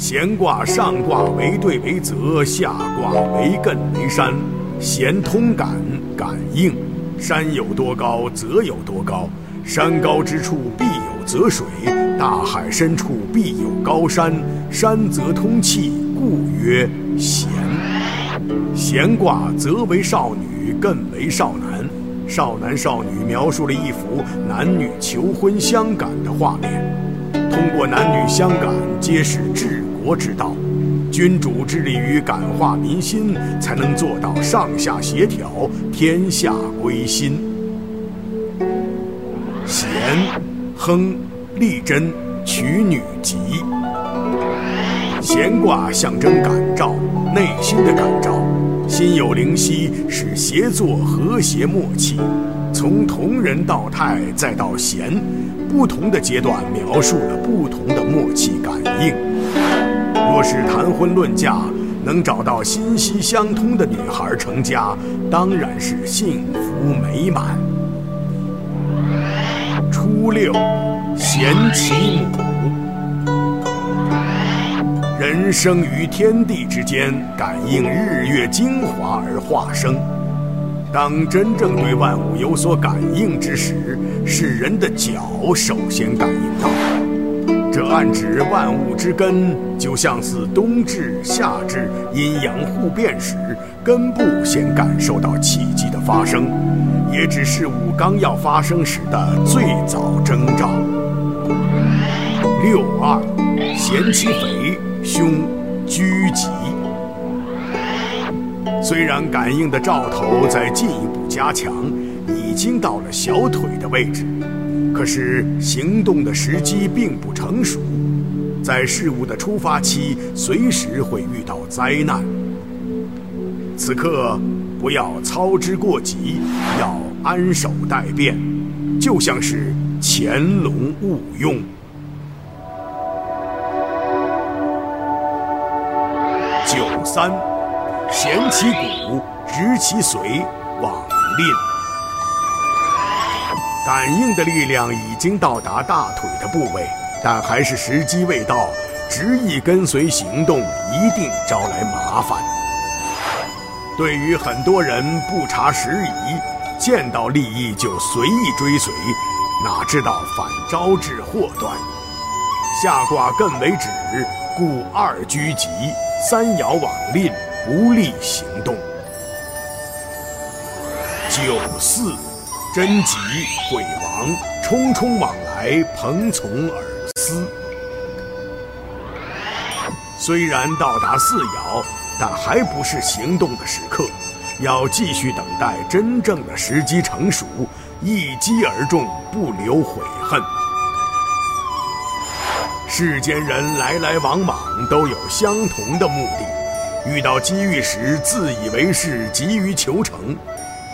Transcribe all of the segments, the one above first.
闲卦上卦为兑为泽，下卦为艮为山。闲通感，感应。山有多高，则有多高。山高之处必有泽水，大海深处必有高山。山泽通气，故曰闲。闲卦泽为少女，艮为少男。少男少女描述了一幅男女求婚相感的画面。通过男女相感，揭示治国之道。君主致力于感化民心，才能做到上下协调，天下归心。贤，亨，利贞，娶女吉。闲卦象征感召，内心的感召。心有灵犀，使协作和谐默契。从同人到泰，再到贤，不同的阶段描述了不同的默契感应。若是谈婚论嫁，能找到心息相通的女孩成家，当然是幸福美满。初六，贤其母。人生于天地之间，感应日月精华而化生。当真正对万物有所感应之时，是人的脚首先感应到。暗指万物之根，就像似冬至、夏至阴阳互变时，根部先感受到气机的发生，也只是五刚要发生时的最早征兆。六二，贤其肥，凶，居吉。虽然感应的兆头在进一步加强，已经到了小腿的位置。可是行动的时机并不成熟，在事物的出发期，随时会遇到灾难。此刻不要操之过急，要安守待变，就像是潜龙勿用。九三，咸其骨，执其髓，往吝。感应的力量已经到达大腿的部位，但还是时机未到，执意跟随行动，一定招来麻烦。对于很多人不察时宜，见到利益就随意追随，哪知道反招致祸端。下卦艮为止，故二居吉，三爻往吝，不利行动。九四。贞吉，鬼王，匆匆往来，朋从而思。虽然到达四爻，但还不是行动的时刻，要继续等待真正的时机成熟，一击而中，不留悔恨。世间人来来往往，都有相同的目的，遇到机遇时，自以为是，急于求成。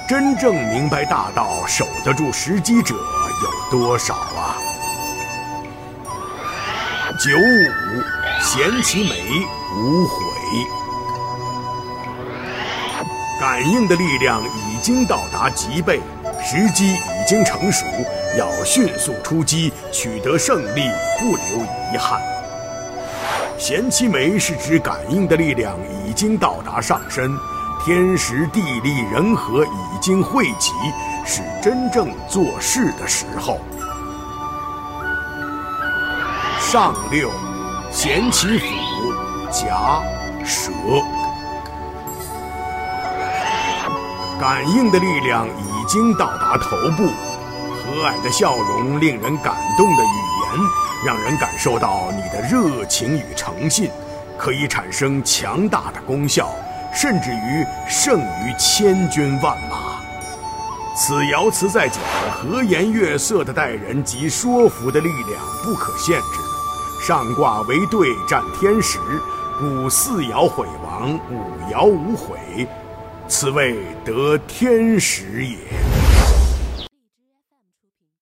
真正明白大道、守得住时机者有多少啊？九五，贤其美，无悔。感应的力量已经到达极备，时机已经成熟，要迅速出击，取得胜利，不留遗憾。贤其美是指感应的力量已经到达上身。天时地利人和已经汇集，是真正做事的时候。上六，咸其府，夹蛇。感应的力量已经到达头部，和蔼的笑容，令人感动的语言，让人感受到你的热情与诚信，可以产生强大的功效。甚至于胜于千军万马。此爻辞在讲和颜悦色的待人及说服的力量不可限制。上卦为兑占天时，故四爻毁亡，五爻无悔，此谓得天时也。